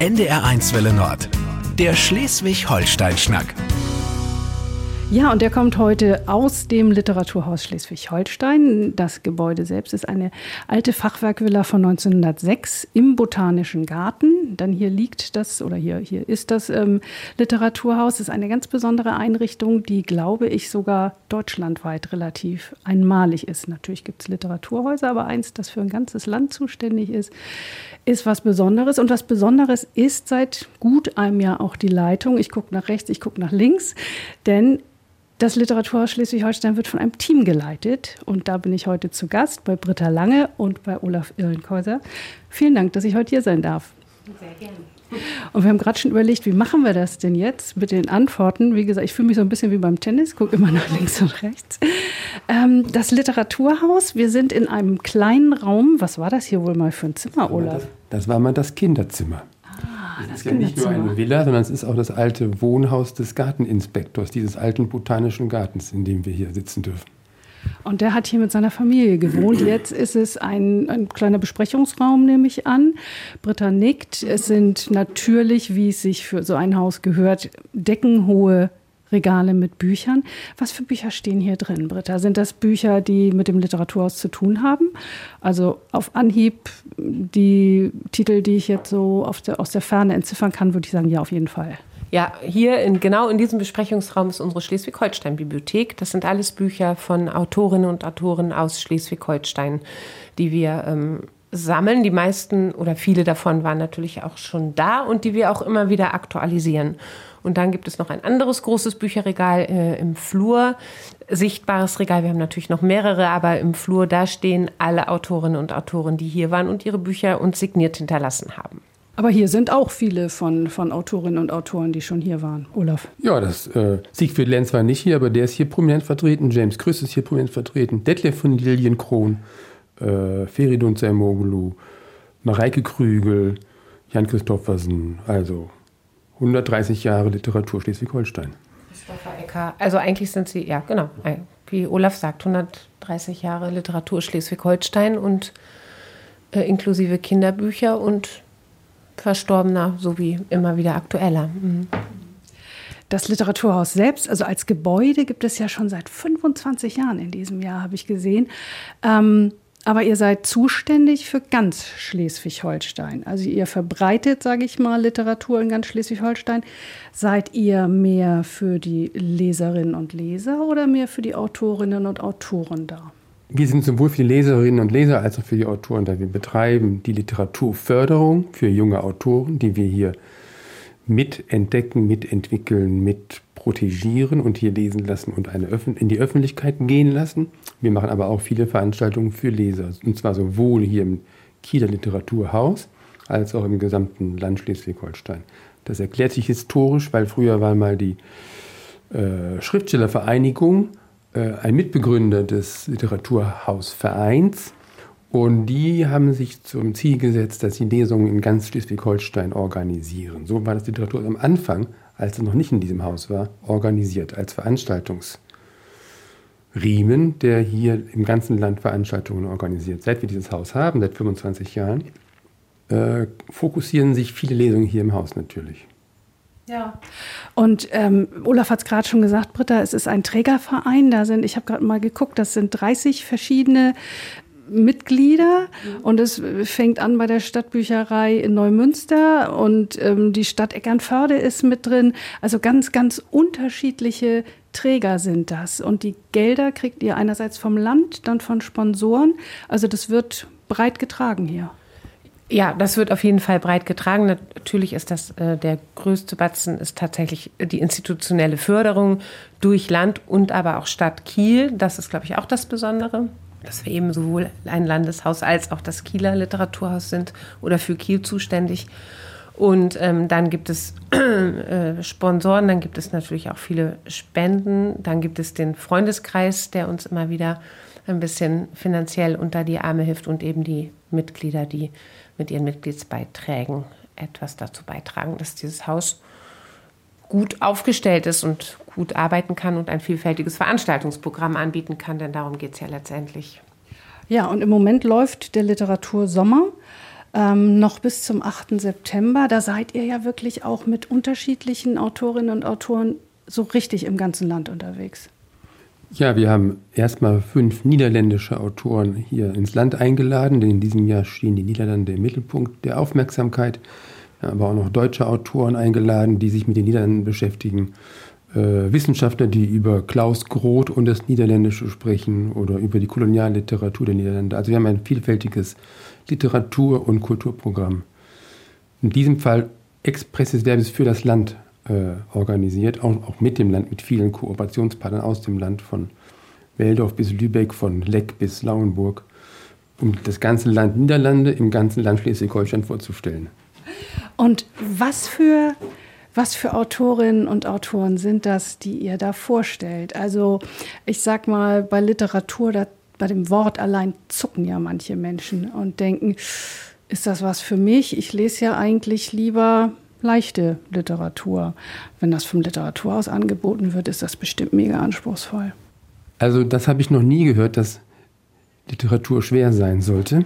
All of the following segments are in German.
NDR1 Welle Nord. Der Schleswig-Holstein-Schnack. Ja, und der kommt heute aus dem Literaturhaus Schleswig-Holstein. Das Gebäude selbst ist eine alte Fachwerkvilla von 1906 im Botanischen Garten. Dann hier liegt das, oder hier, hier ist das ähm, Literaturhaus. Das ist eine ganz besondere Einrichtung, die, glaube ich, sogar deutschlandweit relativ einmalig ist. Natürlich gibt es Literaturhäuser, aber eins, das für ein ganzes Land zuständig ist, ist was Besonderes. Und was Besonderes ist seit gut einem Jahr auch die Leitung. Ich gucke nach rechts, ich gucke nach links, denn das Literaturhaus Schleswig-Holstein wird von einem Team geleitet und da bin ich heute zu Gast bei Britta Lange und bei Olaf Irlenkäuser. Vielen Dank, dass ich heute hier sein darf. Sehr gerne. Und wir haben gerade schon überlegt, wie machen wir das denn jetzt mit den Antworten? Wie gesagt, ich fühle mich so ein bisschen wie beim Tennis, gucke immer nach links und rechts. Ähm, das Literaturhaus, wir sind in einem kleinen Raum. Was war das hier wohl mal für ein Zimmer, Olaf? Das, das war mal das Kinderzimmer. Das ist ja nicht nur eine Villa, sondern es ist auch das alte Wohnhaus des Garteninspektors, dieses alten botanischen Gartens, in dem wir hier sitzen dürfen. Und der hat hier mit seiner Familie gewohnt. Jetzt ist es ein, ein, kleiner Besprechungsraum, nehme ich an. Britta nickt. Es sind natürlich, wie es sich für so ein Haus gehört, deckenhohe Regale mit Büchern. Was für Bücher stehen hier drin, Britta? Sind das Bücher, die mit dem Literaturhaus zu tun haben? Also auf Anhieb die Titel, die ich jetzt so der, aus der Ferne entziffern kann, würde ich sagen, ja, auf jeden Fall. Ja, hier in, genau in diesem Besprechungsraum ist unsere Schleswig-Holstein-Bibliothek. Das sind alles Bücher von Autorinnen und Autoren aus Schleswig-Holstein, die wir ähm, sammeln. Die meisten oder viele davon waren natürlich auch schon da und die wir auch immer wieder aktualisieren. Und dann gibt es noch ein anderes großes Bücherregal äh, im Flur, sichtbares Regal. Wir haben natürlich noch mehrere, aber im Flur, da stehen alle Autorinnen und Autoren, die hier waren und ihre Bücher uns signiert hinterlassen haben. Aber hier sind auch viele von, von Autorinnen und Autoren, die schon hier waren. Olaf. Ja, das äh, Siegfried Lenz war nicht hier, aber der ist hier prominent vertreten. James Krüss ist hier prominent vertreten. Detlef von Lilienkron, äh, Feridun Zermoglu, Mareike Krügel, Jan Christoffersen. Also 130 Jahre Literatur Schleswig-Holstein. Christopher Ecker. Also eigentlich sind Sie, ja genau, wie Olaf sagt, 130 Jahre Literatur Schleswig-Holstein und äh, inklusive Kinderbücher und verstorbener sowie immer wieder aktueller. Mhm. Das Literaturhaus selbst, also als Gebäude, gibt es ja schon seit 25 Jahren in diesem Jahr, habe ich gesehen. Ähm, aber ihr seid zuständig für ganz Schleswig-Holstein. Also ihr verbreitet, sage ich mal, Literatur in ganz Schleswig-Holstein. Seid ihr mehr für die Leserinnen und Leser oder mehr für die Autorinnen und Autoren da? Wir sind sowohl für die Leserinnen und Leser als auch für die Autoren da. Wir betreiben die Literaturförderung für junge Autoren, die wir hier mitentdecken, mitentwickeln, mit protegieren und hier lesen lassen und eine in die Öffentlichkeit gehen lassen. Wir machen aber auch viele Veranstaltungen für Leser, und zwar sowohl hier im Kieler Literaturhaus als auch im gesamten Land Schleswig-Holstein. Das erklärt sich historisch, weil früher war mal die äh, Schriftstellervereinigung äh, ein Mitbegründer des Literaturhausvereins und die haben sich zum Ziel gesetzt, dass sie Lesungen in ganz Schleswig-Holstein organisieren. So war das Literatur am Anfang, als es noch nicht in diesem Haus war, organisiert als Veranstaltungsriemen, der hier im ganzen Land Veranstaltungen organisiert. Seit wir dieses Haus haben, seit 25 Jahren, äh, fokussieren sich viele Lesungen hier im Haus natürlich. Ja. Und ähm, Olaf hat es gerade schon gesagt, Britta, es ist ein Trägerverein. Da sind, ich habe gerade mal geguckt, das sind 30 verschiedene Mitglieder mhm. und es fängt an bei der Stadtbücherei in Neumünster und ähm, die Stadt Eckernförde ist mit drin. Also ganz, ganz unterschiedliche Träger sind das. Und die Gelder kriegt ihr einerseits vom Land, dann von Sponsoren. Also das wird breit getragen hier. Ja, das wird auf jeden Fall breit getragen. Natürlich ist das äh, der größte Batzen ist tatsächlich die institutionelle Förderung durch Land und aber auch Stadt Kiel. Das ist, glaube ich, auch das Besondere dass wir eben sowohl ein Landeshaus als auch das Kieler Literaturhaus sind oder für Kiel zuständig. Und ähm, dann gibt es äh, Sponsoren, dann gibt es natürlich auch viele Spenden, dann gibt es den Freundeskreis, der uns immer wieder ein bisschen finanziell unter die Arme hilft und eben die Mitglieder, die mit ihren Mitgliedsbeiträgen etwas dazu beitragen, dass dieses Haus gut aufgestellt ist und gut arbeiten kann und ein vielfältiges Veranstaltungsprogramm anbieten kann, denn darum geht es ja letztendlich. Ja, und im Moment läuft der Literatursommer. ähm, noch bis zum 8. September. Da seid ihr ja wirklich auch mit unterschiedlichen Autorinnen und Autoren so richtig im ganzen Land unterwegs. Ja, wir haben erstmal fünf niederländische Autoren hier ins Land eingeladen, denn in diesem Jahr stehen die Niederlande im Mittelpunkt der Aufmerksamkeit. Wir haben aber auch noch deutsche Autoren eingeladen, die sich mit den Niederlanden beschäftigen. Äh, Wissenschaftler, die über Klaus Groth und das Niederländische sprechen oder über die Kolonialliteratur der Niederlande. Also wir haben ein vielfältiges Literatur- und Kulturprogramm. In diesem Fall expresses Verbis für das Land äh, organisiert, auch, auch, mit dem Land, mit vielen Kooperationspartnern aus dem Land, von Weldorf bis Lübeck, von Leck bis Lauenburg, um das ganze Land Niederlande im ganzen Land Schleswig-Holstein vorzustellen. Und was für, was für Autorinnen und Autoren sind das, die ihr da vorstellt? Also ich sag mal, bei Literatur, da, bei dem Wort allein zucken ja manche Menschen und denken, ist das was für mich? Ich lese ja eigentlich lieber leichte Literatur. Wenn das vom Literaturhaus angeboten wird, ist das bestimmt mega anspruchsvoll. Also das habe ich noch nie gehört, dass Literatur schwer sein sollte.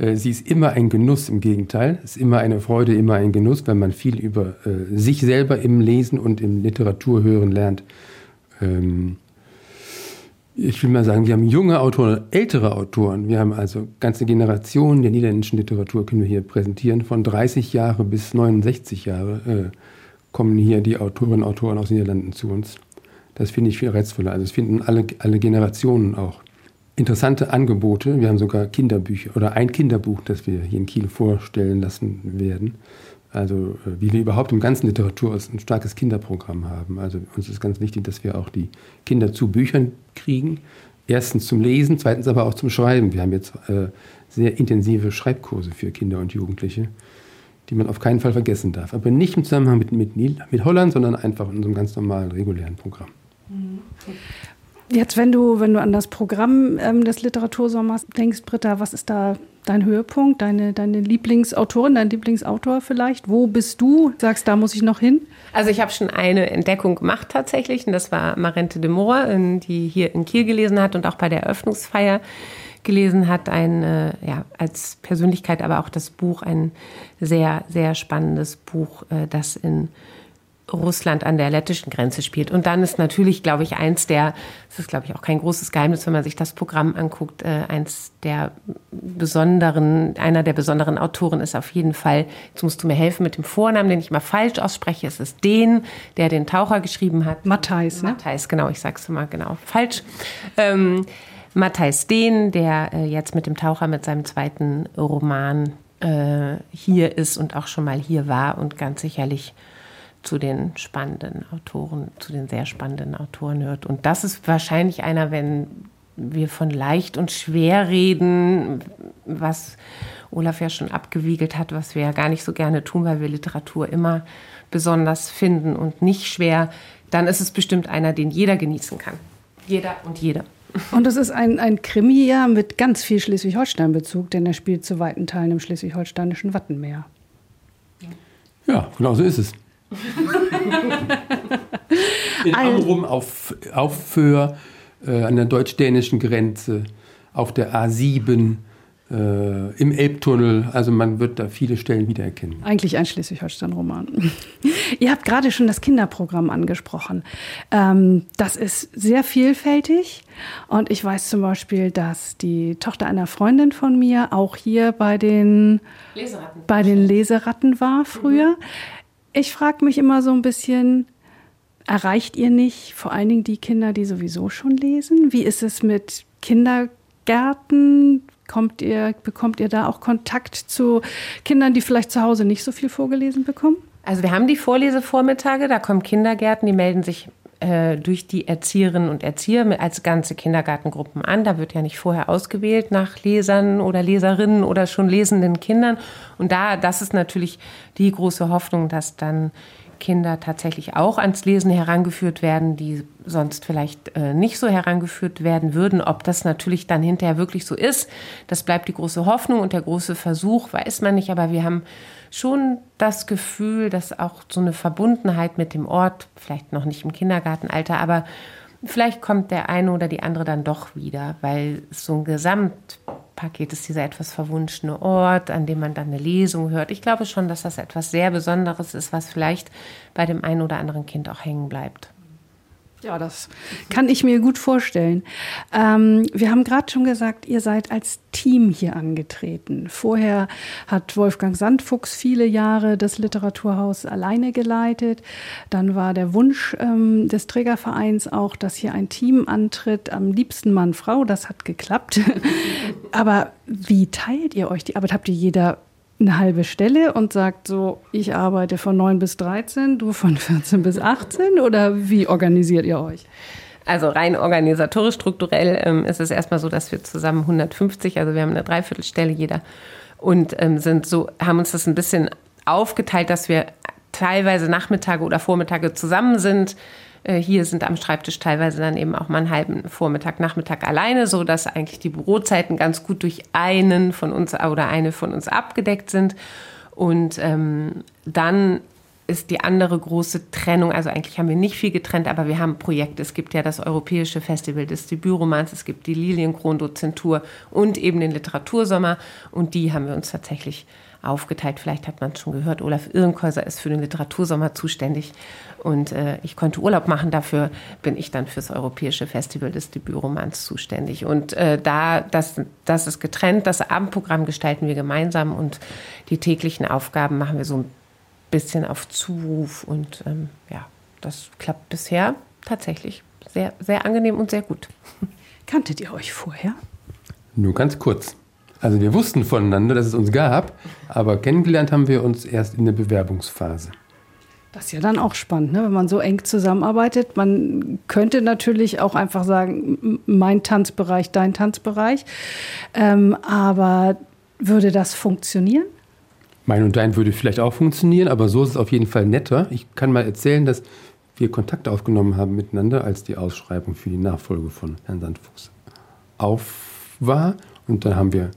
Äh, sie ist immer ein Genuss, im Gegenteil. Es ist immer eine Freude, immer ein Genuss, wenn man viel über äh, sich selber im Lesen und im Literaturhören lernt. Ähm, ich will mal sagen, wir haben junge Autoren, ältere Autoren. Wir haben also ganze Generationen der niederländischen Literatur können wir hier präsentieren. Von 30 Jahre bis 69 Jahre äh, kommen hier die Autorinnen und Autoren aus den Niederlanden zu uns. Das finde ich viel reizvoller. Also es finden alle, alle Generationen auch interessante Angebote. Wir haben sogar Kinderbücher oder ein Kinderbuch, das wir hier in Kiel vorstellen lassen werden. Also äh, wie wir überhaupt im ganzen Literatur ein starkes Kinderprogramm haben. Also uns ist ganz wichtig, dass wir auch die Kinder zu Büchern kriegen. Erstens zum Lesen, zweitens aber auch zum Schreiben. Wir haben jetzt äh, sehr intensive Schreibkurse für Kinder und Jugendliche, die man auf keinen Fall vergessen darf. Aber nicht im Zusammenhang mit, mit, mit Holland, sondern einfach in unserem ganz normalen, regulären Programm. Mhm. Jetzt, wenn du, wenn du an das Programm ähm, des Literatursommers denkst, Britta, was ist da dein Höhepunkt, deine, deine Lieblingsautorin, dein Lieblingsautor vielleicht? Wo bist du? Sagst, da muss ich noch hin? Also ich habe schon eine Entdeckung gemacht tatsächlich und das war Marente de Moor, die hier in Kiel gelesen hat und auch bei der Eröffnungsfeier gelesen hat, ein, äh, ja, als Persönlichkeit, aber auch das Buch, ein sehr, sehr spannendes Buch, äh, das in Russland an der lettischen Grenze spielt. Und dann ist natürlich, glaube ich, eins der, das ist, glaube ich, auch kein großes Geheimnis, wenn man sich das Programm anguckt, äh, eins der besonderen, einer der besonderen Autoren ist auf jeden Fall, jetzt musst du mir helfen mit dem Vornamen, den ich mal falsch ausspreche, es ist den, der den Taucher geschrieben hat. Matthijs, ne? Matthijs, genau, ich sag's mal genau falsch. Ähm, Matthijs Dehn, der äh, jetzt mit dem Taucher mit seinem zweiten Roman äh, hier ist und auch schon mal hier war und ganz sicherlich zu den spannenden Autoren, zu den sehr spannenden Autoren hört. Und das ist wahrscheinlich einer, wenn wir von leicht und schwer reden, was Olaf ja schon abgewiegelt hat, was wir ja gar nicht so gerne tun, weil wir Literatur immer besonders finden und nicht schwer, dann ist es bestimmt einer, den jeder genießen kann. Jeder und jede. Und das ist ein, ein Krimi ja mit ganz viel Schleswig-Holstein-Bezug, denn er spielt zu weiten Teilen im schleswig-holsteinischen Wattenmeer. Ja, genau so ist es. In Amrum auf, auf Föhr, äh, an der deutsch-dänischen Grenze, auf der A7, äh, im Elbtunnel. Also man wird da viele Stellen wiedererkennen. Eigentlich ein Schleswig-Holstein-Roman. Ihr habt gerade schon das Kinderprogramm angesprochen. Ähm, das ist sehr vielfältig. Und ich weiß zum Beispiel, dass die Tochter einer Freundin von mir auch hier bei den Leseratten, bei den Leseratten war früher. Mhm. Ich frage mich immer so ein bisschen, erreicht ihr nicht vor allen Dingen die Kinder, die sowieso schon lesen? Wie ist es mit Kindergärten? Kommt ihr, bekommt ihr da auch Kontakt zu Kindern, die vielleicht zu Hause nicht so viel vorgelesen bekommen? Also wir haben die Vorlesevormittage, da kommen Kindergärten, die melden sich äh, durch die Erzieherinnen und Erzieher als ganze Kindergartengruppen an. Da wird ja nicht vorher ausgewählt nach Lesern oder Leserinnen oder schon lesenden Kindern. Und da, das ist natürlich die große Hoffnung, dass dann Kinder tatsächlich auch ans Lesen herangeführt werden, die sonst vielleicht äh, nicht so herangeführt werden würden. Ob das natürlich dann hinterher wirklich so ist, das bleibt die große Hoffnung und der große Versuch, weiß man nicht. Aber wir haben schon das Gefühl, dass auch so eine Verbundenheit mit dem Ort, vielleicht noch nicht im Kindergartenalter, aber vielleicht kommt der eine oder die andere dann doch wieder, weil so ein Gesamt Paket ist dieser etwas verwunschene Ort, an dem man dann eine Lesung hört. Ich glaube schon, dass das etwas sehr Besonderes ist, was vielleicht bei dem einen oder anderen Kind auch hängen bleibt. Ja, das kann ich mir gut vorstellen. Ähm, wir haben gerade schon gesagt, ihr seid als Team hier angetreten. Vorher hat Wolfgang Sandfuchs viele Jahre das Literaturhaus alleine geleitet. Dann war der Wunsch ähm, des Trägervereins auch, dass hier ein Team antritt, am liebsten Mann-Frau. Das hat geklappt. Aber wie teilt ihr euch die Arbeit? Habt ihr jeder eine halbe Stelle und sagt so, ich arbeite von 9 bis 13, du von 14 bis 18 oder wie organisiert ihr euch? Also rein organisatorisch, strukturell ähm, ist es erstmal so, dass wir zusammen 150, also wir haben eine Dreiviertelstelle jeder und ähm, sind so, haben uns das ein bisschen aufgeteilt, dass wir teilweise Nachmittage oder Vormittage zusammen sind hier sind am Schreibtisch teilweise dann eben auch mal einen halben Vormittag, Nachmittag alleine, so dass eigentlich die Bürozeiten ganz gut durch einen von uns oder eine von uns abgedeckt sind. Und ähm, dann ist die andere große Trennung, also eigentlich haben wir nicht viel getrennt, aber wir haben Projekte. Es gibt ja das Europäische Festival des Debütromans, es gibt die Lilienkron-Dozentur und eben den Literatursommer und die haben wir uns tatsächlich aufgeteilt. Vielleicht hat man es schon gehört, Olaf Irrenkäuser ist für den Literatursommer zuständig und äh, ich konnte Urlaub machen. Dafür bin ich dann fürs Europäische Festival des Debütromans zuständig. Und äh, da, das, das ist getrennt. Das Abendprogramm gestalten wir gemeinsam und die täglichen Aufgaben machen wir so ein bisschen auf Zuruf und ähm, ja, das klappt bisher tatsächlich sehr, sehr angenehm und sehr gut. Kanntet ihr euch vorher? Nur ganz kurz. Also wir wussten voneinander, dass es uns gab, aber kennengelernt haben wir uns erst in der Bewerbungsphase. Das ist ja dann auch spannend, ne? wenn man so eng zusammenarbeitet. Man könnte natürlich auch einfach sagen, mein Tanzbereich, dein Tanzbereich. Ähm, aber würde das funktionieren? Mein und dein würde vielleicht auch funktionieren, aber so ist es auf jeden Fall netter. Ich kann mal erzählen, dass wir Kontakt aufgenommen haben miteinander, als die Ausschreibung für die Nachfolge von Herrn Sandfuchs auf war. Und dann haben wir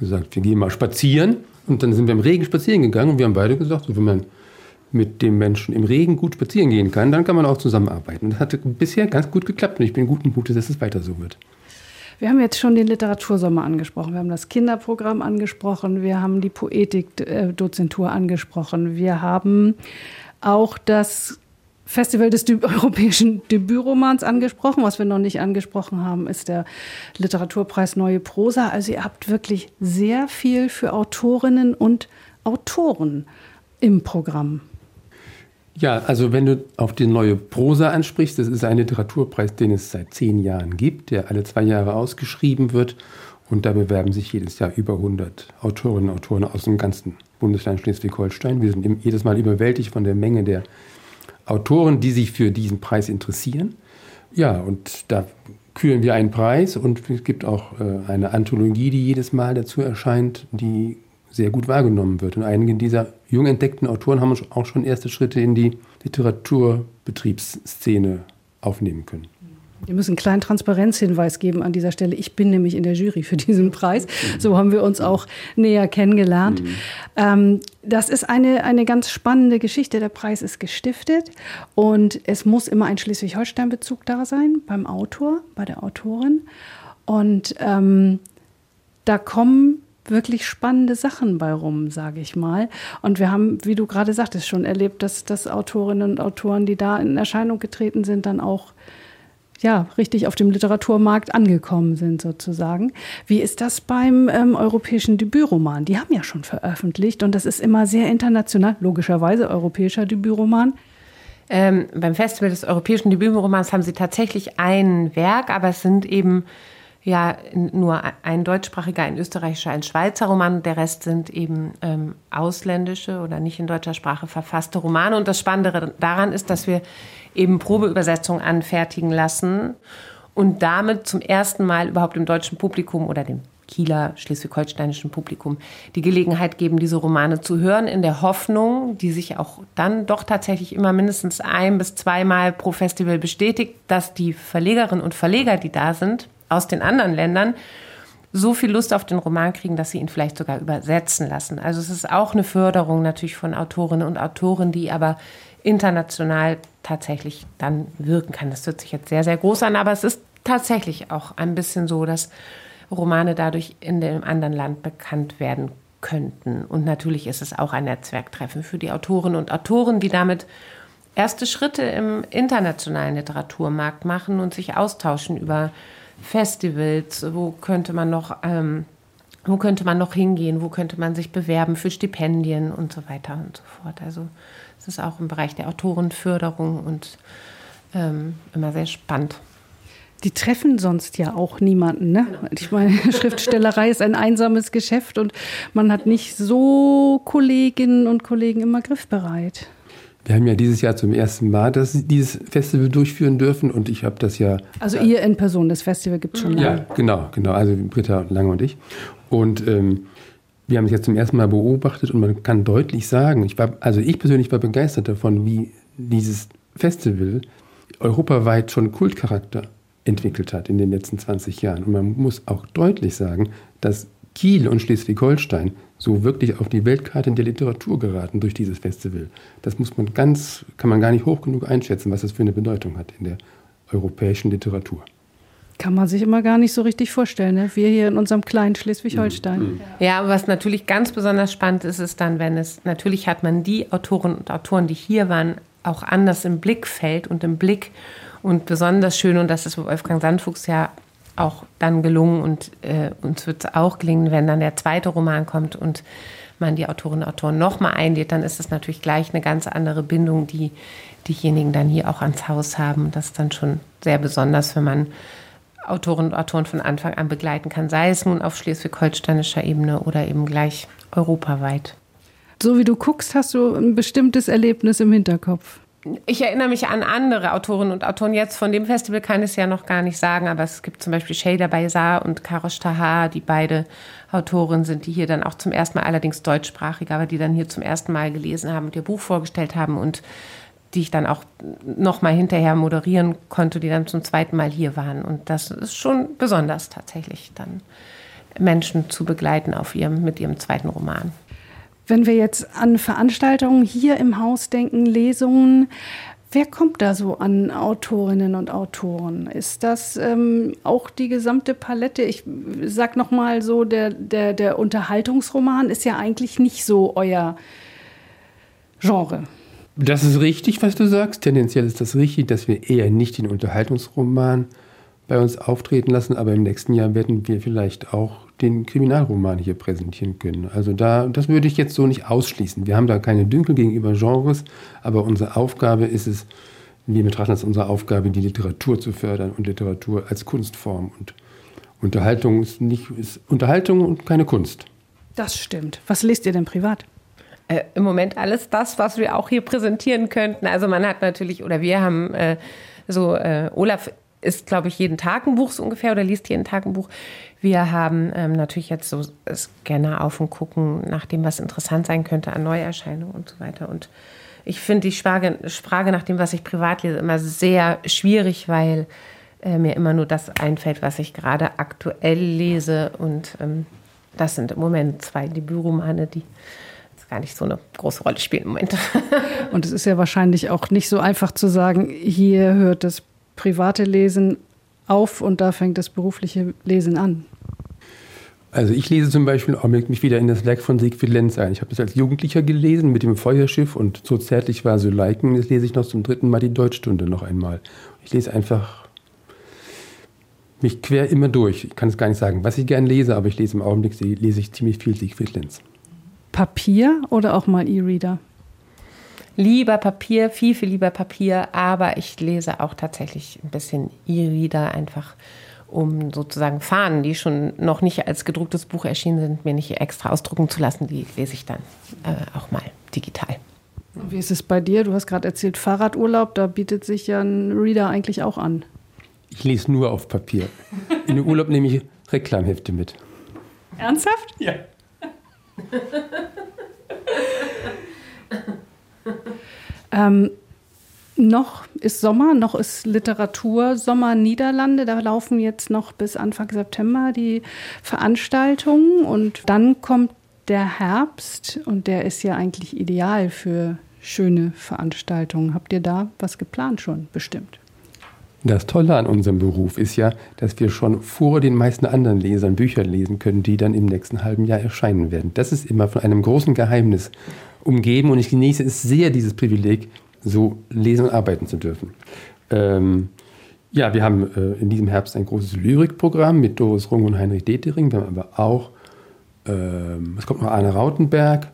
gesagt, wir gehen mal spazieren. Und dann sind wir im Regen spazieren gegangen und wir haben beide gesagt, wenn man mit dem Menschen im Regen gut spazieren gehen kann, dann kann man auch zusammenarbeiten. Und das hat bisher ganz gut geklappt und ich bin guten Mutes, dass es weiter so wird. Wir haben jetzt schon den Literatursommer angesprochen, wir haben das Kinderprogramm angesprochen, wir haben die Poetikdozentur angesprochen, wir haben auch das Festival des europäischen Debütromans angesprochen. Was wir noch nicht angesprochen haben, ist der Literaturpreis Neue Prosa. Also ihr habt wirklich sehr viel für Autorinnen und Autoren im Programm. Ja, also wenn du auf die neue Prosa ansprichst, das ist ein Literaturpreis, den es seit zehn Jahren gibt, der alle zwei Jahre ausgeschrieben wird. Und da bewerben sich jedes Jahr über 100 Autorinnen und Autoren aus dem ganzen Bundesland Schleswig-Holstein. Wir sind jedes Mal überwältigt von der Menge der Autoren, die sich für diesen Preis interessieren. Ja, und da küren wir einen Preis und es gibt auch äh, eine Anthologie, die jedes Mal dazu erscheint, die sehr gut wahrgenommen wird. Und einige dieser jung entdeckten Autoren haben auch schon erste Schritte in die Literaturbetriebsszene aufnehmen können. Wir müssen einen kleinen Transparenzhinweis geben an dieser Stelle. Ich bin nämlich in der Jury für diesen Preis. So haben wir uns auch näher kennengelernt. Mhm. Ähm, das ist eine, eine ganz spannende Geschichte. Der Preis ist gestiftet und es muss immer ein Schleswig-Holstein-Bezug da sein beim Autor, bei der Autorin. Und ähm, da kommen wirklich spannende Sachen bei rum, sage ich mal. Und wir haben, wie du gerade sagtest, schon erlebt, dass, dass Autorinnen und Autoren, die da in Erscheinung getreten sind, dann auch ja, richtig auf dem Literaturmarkt angekommen sind, sozusagen. Wie ist das beim ähm, europäischen Debütroman? Die haben ja schon veröffentlicht und das ist immer sehr international, logischerweise europäischer Debütroman. Ähm, beim Festival des europäischen Debütromans haben sie tatsächlich ein Werk, aber es sind eben ja nur ein deutschsprachiger, ein österreichischer, ein Schweizer Roman. Der Rest sind eben ähm, ausländische oder nicht in deutscher Sprache verfasste Romane. Und das Spannende daran ist, dass wir eben Probeübersetzungen anfertigen lassen und damit zum ersten Mal überhaupt dem deutschen Publikum oder dem Kieler schleswig-holsteinischen Publikum die Gelegenheit geben, diese Romane zu hören, in der Hoffnung, die sich auch dann doch tatsächlich immer mindestens ein bis zweimal pro Festival bestätigt, dass die Verlegerinnen und Verleger, die da sind, aus den anderen Ländern so viel Lust auf den Roman kriegen, dass sie ihn vielleicht sogar übersetzen lassen. Also es ist auch eine Förderung natürlich von Autorinnen und Autoren, die aber international tatsächlich dann wirken kann. Das hört sich jetzt sehr, sehr groß an, aber es ist tatsächlich auch ein bisschen so, dass Romane dadurch in dem anderen Land bekannt werden könnten. Und natürlich ist es auch ein Netzwerktreffen für die Autorinnen und Autoren, die damit erste Schritte im internationalen Literaturmarkt machen und sich austauschen über Festivals, wo könnte man noch, ähm, wo könnte man noch hingehen, wo könnte man sich bewerben für Stipendien und so weiter und so fort. Also es ist auch im Bereich der Autorenförderung und ähm, immer sehr spannend. Die treffen sonst ja auch niemanden. Ne? Genau. Ich meine, Schriftstellerei ist ein einsames Geschäft und man hat nicht so Kolleginnen und Kollegen immer griffbereit. Wir haben ja dieses Jahr zum ersten Mal das, dieses Festival durchführen dürfen und ich habe das ja. Also ihr in Person, das Festival gibt es schon lange. Ja, genau, genau. Also Britta Lange und ich. Und ähm, wir haben es jetzt zum ersten Mal beobachtet und man kann deutlich sagen, ich war, also ich persönlich war begeistert davon, wie dieses Festival europaweit schon Kultcharakter entwickelt hat in den letzten 20 Jahren. Und man muss auch deutlich sagen, dass Kiel und Schleswig-Holstein so wirklich auf die Weltkarte der Literatur geraten durch dieses Festival. Das muss man ganz, kann man gar nicht hoch genug einschätzen, was das für eine Bedeutung hat in der europäischen Literatur. Kann man sich immer gar nicht so richtig vorstellen, ne? wir hier in unserem kleinen Schleswig-Holstein. Mhm. Ja, was natürlich ganz besonders spannend ist, ist dann, wenn es, natürlich hat man die Autorinnen und Autoren, die hier waren, auch anders im Blickfeld und im Blick und besonders schön, und das ist Wolfgang Sandfuchs ja auch dann gelungen und äh, uns wird es auch gelingen, wenn dann der zweite Roman kommt und man die Autorinnen und Autoren nochmal einlädt, dann ist es natürlich gleich eine ganz andere Bindung, die diejenigen dann hier auch ans Haus haben. Das ist dann schon sehr besonders, wenn man Autorinnen und Autoren von Anfang an begleiten kann, sei es nun auf schleswig-holsteinischer Ebene oder eben gleich europaweit. So wie du guckst, hast du ein bestimmtes Erlebnis im Hinterkopf ich erinnere mich an andere Autorinnen und Autoren. Jetzt von dem Festival kann ich es ja noch gar nicht sagen, aber es gibt zum Beispiel Shader Baysar und Karosh Tahar, die beide Autorinnen sind, die hier dann auch zum ersten Mal, allerdings deutschsprachig, aber die dann hier zum ersten Mal gelesen haben und ihr Buch vorgestellt haben und die ich dann auch noch mal hinterher moderieren konnte, die dann zum zweiten Mal hier waren. Und das ist schon besonders tatsächlich, dann Menschen zu begleiten auf ihrem, mit ihrem zweiten Roman. Wenn wir jetzt an Veranstaltungen hier im Haus denken, Lesungen, Wer kommt da so an Autorinnen und Autoren? Ist das ähm, auch die gesamte Palette? Ich sag noch mal so, der, der, der Unterhaltungsroman ist ja eigentlich nicht so euer Genre. Das ist richtig, was du sagst. Tendenziell ist das richtig, dass wir eher nicht den Unterhaltungsroman bei uns auftreten lassen, aber im nächsten Jahr werden wir vielleicht auch den Kriminalroman hier präsentieren können. Also da, das würde ich jetzt so nicht ausschließen. Wir haben da keine Dünkel gegenüber Genres, aber unsere Aufgabe ist es, wir betrachten es unsere Aufgabe, die Literatur zu fördern und Literatur als Kunstform. Und Unterhaltung ist nicht ist Unterhaltung und keine Kunst. Das stimmt. Was lest ihr denn privat? Äh, Im Moment alles das, was wir auch hier präsentieren könnten. Also man hat natürlich, oder wir haben äh, so, äh, Olaf ist, glaube ich, jeden Tag ein Buch so ungefähr oder liest jeden Tag ein Buch. Wir haben ähm, natürlich jetzt so Scanner auf und gucken nach dem, was interessant sein könnte an Neuerscheinungen und so weiter. Und ich finde die Frage, Frage nach dem, was ich privat lese, immer sehr schwierig, weil äh, mir immer nur das einfällt, was ich gerade aktuell lese. Und ähm, das sind im Moment zwei Debütromane, die gar nicht so eine große Rolle spielen im Moment. Und es ist ja wahrscheinlich auch nicht so einfach zu sagen, hier hört das private Lesen auf und da fängt das berufliche Lesen an. Also ich lese zum Beispiel auch mich wieder in das Werk von Siegfried Lenz ein. Ich habe das als Jugendlicher gelesen mit dem Feuerschiff und so zärtlich war so Leiken. Jetzt lese ich noch zum dritten Mal die Deutschstunde noch einmal. Ich lese einfach mich quer immer durch. Ich kann es gar nicht sagen, was ich gern lese, aber ich lese im Augenblick lese ich ziemlich viel Siegfried Lenz. Papier oder auch mal E-Reader? Lieber Papier, viel, viel lieber Papier, aber ich lese auch tatsächlich ein bisschen E-Reader einfach um sozusagen Fahnen, die schon noch nicht als gedrucktes Buch erschienen sind, mir nicht extra ausdrucken zu lassen. Die lese ich dann äh, auch mal digital. Wie ist es bei dir? Du hast gerade erzählt, Fahrradurlaub, da bietet sich ja ein Reader eigentlich auch an. Ich lese nur auf Papier. In den Urlaub nehme ich Reklamhefte mit. Ernsthaft? Ja. ähm, noch ist Sommer, noch ist Literatur Sommer Niederlande. Da laufen jetzt noch bis Anfang September die Veranstaltungen und dann kommt der Herbst und der ist ja eigentlich ideal für schöne Veranstaltungen. Habt ihr da was geplant schon bestimmt? Das Tolle an unserem Beruf ist ja, dass wir schon vor den meisten anderen Lesern Bücher lesen können, die dann im nächsten halben Jahr erscheinen werden. Das ist immer von einem großen Geheimnis umgeben und ich genieße es sehr, dieses Privileg, so lesen und arbeiten zu dürfen. Ähm, ja, wir haben äh, in diesem Herbst ein großes Lyrikprogramm mit Doris Rung und Heinrich Detering. Wir haben aber auch, ähm, es kommt noch Arne Rautenberg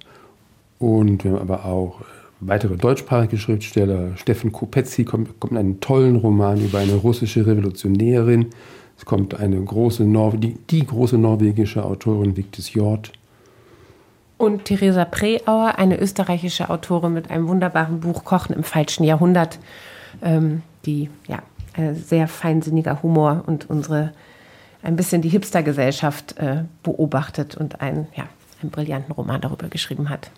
und wir haben aber auch weitere deutschsprachige Schriftsteller. Steffen Kopetzky kommt, kommt mit einem tollen Roman über eine russische Revolutionärin. Es kommt eine große Nor die, die große norwegische Autorin Victis Hjort. Und Theresa Preauer, eine österreichische Autorin mit einem wunderbaren Buch Kochen im falschen Jahrhundert, ähm, die ja sehr feinsinniger Humor und unsere ein bisschen die Hipstergesellschaft äh, beobachtet und einen, ja, einen brillanten Roman darüber geschrieben hat.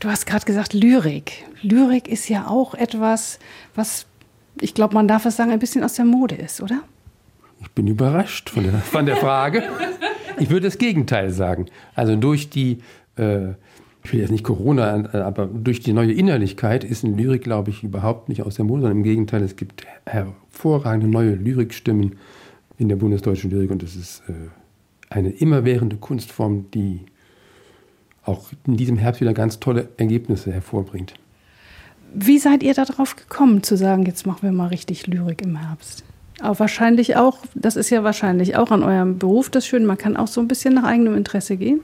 Du hast gerade gesagt Lyrik. Lyrik ist ja auch etwas, was, ich glaube, man darf es sagen, ein bisschen aus der Mode ist, oder? Ich bin überrascht von der, von der Frage. Ich würde das Gegenteil sagen. Also durch die, äh, ich will jetzt nicht Corona, äh, aber durch die neue Innerlichkeit ist eine Lyrik, glaube ich, überhaupt nicht aus der Mode, sondern im Gegenteil, es gibt hervorragende neue Lyrikstimmen in der bundesdeutschen Lyrik und es ist äh, eine immerwährende Kunstform, die auch in diesem Herbst wieder ganz tolle Ergebnisse hervorbringt. Wie seid ihr darauf gekommen, zu sagen, jetzt machen wir mal richtig Lyrik im Herbst? Aber wahrscheinlich auch, das ist ja wahrscheinlich auch an eurem Beruf das Schöne, man kann auch so ein bisschen nach eigenem Interesse gehen.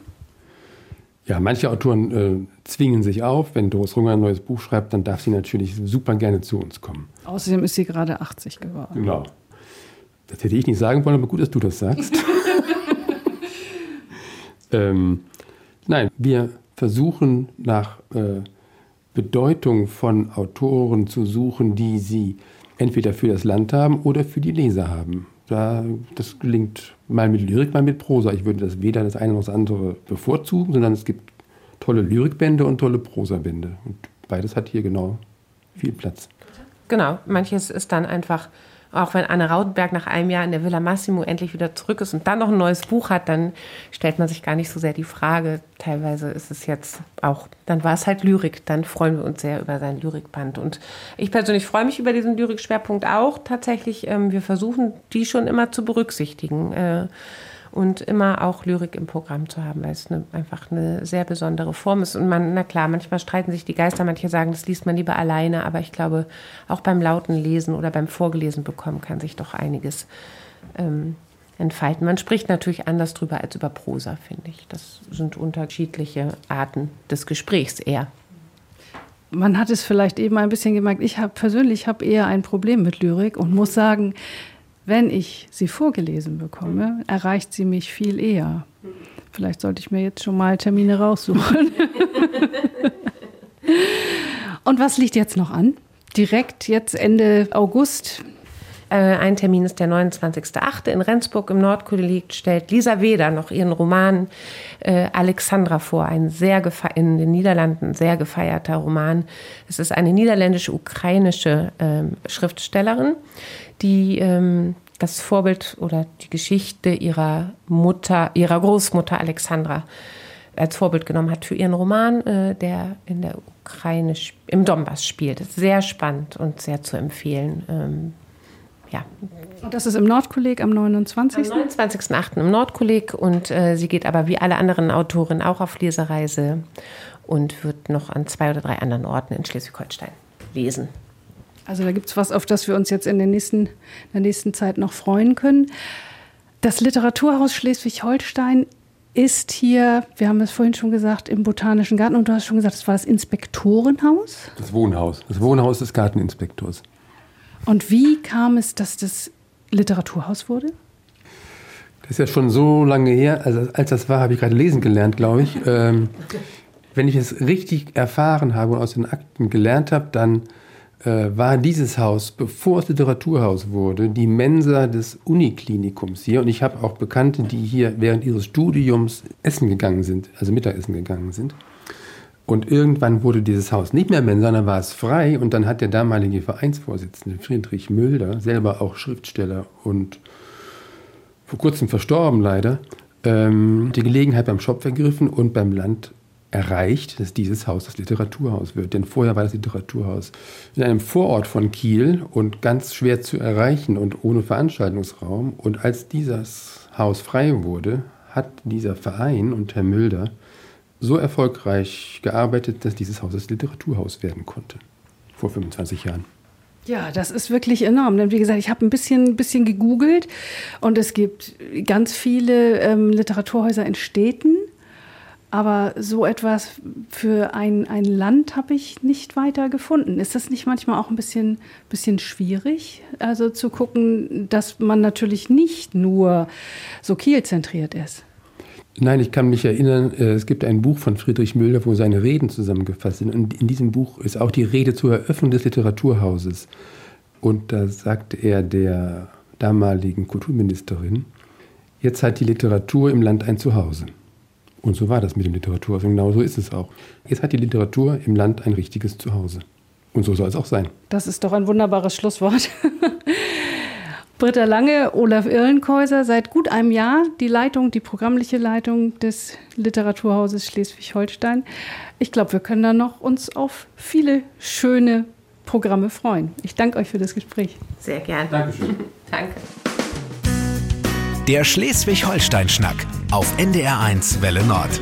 Ja, manche Autoren äh, zwingen sich auf. Wenn Doris Runger ein neues Buch schreibt, dann darf sie natürlich super gerne zu uns kommen. Außerdem ist sie gerade 80 geworden. Genau. Das hätte ich nicht sagen wollen, aber gut, dass du das sagst. ähm, Nein, wir versuchen nach äh, Bedeutung von Autoren zu suchen, die sie entweder für das Land haben oder für die Leser haben. Da, das gelingt mal mit Lyrik, mal mit Prosa. Ich würde das weder das eine noch das andere bevorzugen, sondern es gibt tolle Lyrikbände und tolle Prosabände. Und beides hat hier genau viel Platz. Genau, manches ist dann einfach auch wenn Anne Rautenberg nach einem Jahr in der Villa Massimo endlich wieder zurück ist und dann noch ein neues Buch hat, dann stellt man sich gar nicht so sehr die Frage. Teilweise ist es jetzt auch, dann war es halt Lyrik. Dann freuen wir uns sehr über sein Lyrikband. Und ich persönlich freue mich über diesen Lyrikschwerpunkt auch tatsächlich. Ähm, wir versuchen, die schon immer zu berücksichtigen. Und immer auch Lyrik im Programm zu haben, weil es eine, einfach eine sehr besondere Form ist. Und man, na klar, manchmal streiten sich die Geister, manche sagen, das liest man lieber alleine, aber ich glaube, auch beim lauten Lesen oder beim Vorgelesen bekommen kann sich doch einiges ähm, entfalten. Man spricht natürlich anders drüber als über Prosa, finde ich. Das sind unterschiedliche Arten des Gesprächs eher. Man hat es vielleicht eben ein bisschen gemerkt. Ich habe persönlich habe eher ein Problem mit Lyrik und muss sagen, wenn ich sie vorgelesen bekomme, erreicht sie mich viel eher. Vielleicht sollte ich mir jetzt schon mal Termine raussuchen. Und was liegt jetzt noch an? Direkt jetzt Ende August. Äh, ein Termin ist der 29.8. in Rendsburg im Nordkolleg stellt Lisa Weder noch ihren Roman äh, Alexandra vor, ein sehr in den Niederlanden sehr gefeierter Roman. Es ist eine niederländische-ukrainische äh, Schriftstellerin, die ähm, das Vorbild oder die Geschichte ihrer Mutter, ihrer Großmutter Alexandra als Vorbild genommen hat für ihren Roman, äh, der in der Ukraine im Donbass spielt. Sehr spannend und sehr zu empfehlen. Ähm, ja. Und das ist im Nordkolleg am 29. Am 29.08. im Nordkolleg und äh, sie geht aber wie alle anderen Autorinnen auch auf Lesereise und wird noch an zwei oder drei anderen Orten in Schleswig-Holstein lesen. Also da gibt es was, auf das wir uns jetzt in, den nächsten, in der nächsten Zeit noch freuen können. Das Literaturhaus Schleswig-Holstein ist hier, wir haben es vorhin schon gesagt, im Botanischen Garten. Und du hast schon gesagt, das war das Inspektorenhaus? Das Wohnhaus. Das Wohnhaus des Garteninspektors. Und wie kam es, dass das Literaturhaus wurde? Das ist ja schon so lange her. Also als das war, habe ich gerade lesen gelernt, glaube ich. Ähm, wenn ich es richtig erfahren habe und aus den Akten gelernt habe, dann äh, war dieses Haus, bevor es Literaturhaus wurde, die Mensa des Uniklinikums hier. Und ich habe auch Bekannte, die hier während ihres Studiums essen gegangen sind, also Mittagessen gegangen sind. Und irgendwann wurde dieses Haus nicht mehr Mensa, sondern war es frei. Und dann hat der damalige Vereinsvorsitzende Friedrich Mülder, selber auch Schriftsteller und vor kurzem verstorben leider, ähm, die Gelegenheit beim Shop vergriffen und beim Land erreicht, dass dieses Haus das Literaturhaus wird. Denn vorher war das Literaturhaus in einem Vorort von Kiel und ganz schwer zu erreichen und ohne Veranstaltungsraum. Und als dieses Haus frei wurde, hat dieser Verein und Herr Mülder so erfolgreich gearbeitet, dass dieses Haus das Literaturhaus werden konnte. Vor 25 Jahren. Ja, das ist wirklich enorm. Denn wie gesagt, ich habe ein bisschen, bisschen gegoogelt und es gibt ganz viele ähm, Literaturhäuser in Städten. Aber so etwas für ein, ein Land habe ich nicht weiter gefunden. Ist das nicht manchmal auch ein bisschen, bisschen schwierig? Also zu gucken, dass man natürlich nicht nur so kielzentriert ist. Nein, ich kann mich erinnern, äh, es gibt ein Buch von Friedrich Müller, wo seine Reden zusammengefasst sind. Und in diesem Buch ist auch die Rede zur Eröffnung des Literaturhauses. Und da sagt er der damaligen Kulturministerin, jetzt hat die Literatur im Land ein Zuhause. Und so war das mit dem Literaturhaus. Und genau so ist es auch. Jetzt hat die Literatur im Land ein richtiges Zuhause. Und so soll es auch sein. Das ist doch ein wunderbares Schlusswort. Britta Lange, Olaf Irlenkäuser, seit gut einem Jahr die Leitung, die programmliche Leitung des Literaturhauses Schleswig-Holstein. Ich glaube, wir können da noch uns auf viele schöne Programme freuen. Ich danke euch für das Gespräch. Sehr gerne. Dankeschön. Danke. Der Schleswig-Holstein-Schnack auf NDR1 Welle Nord.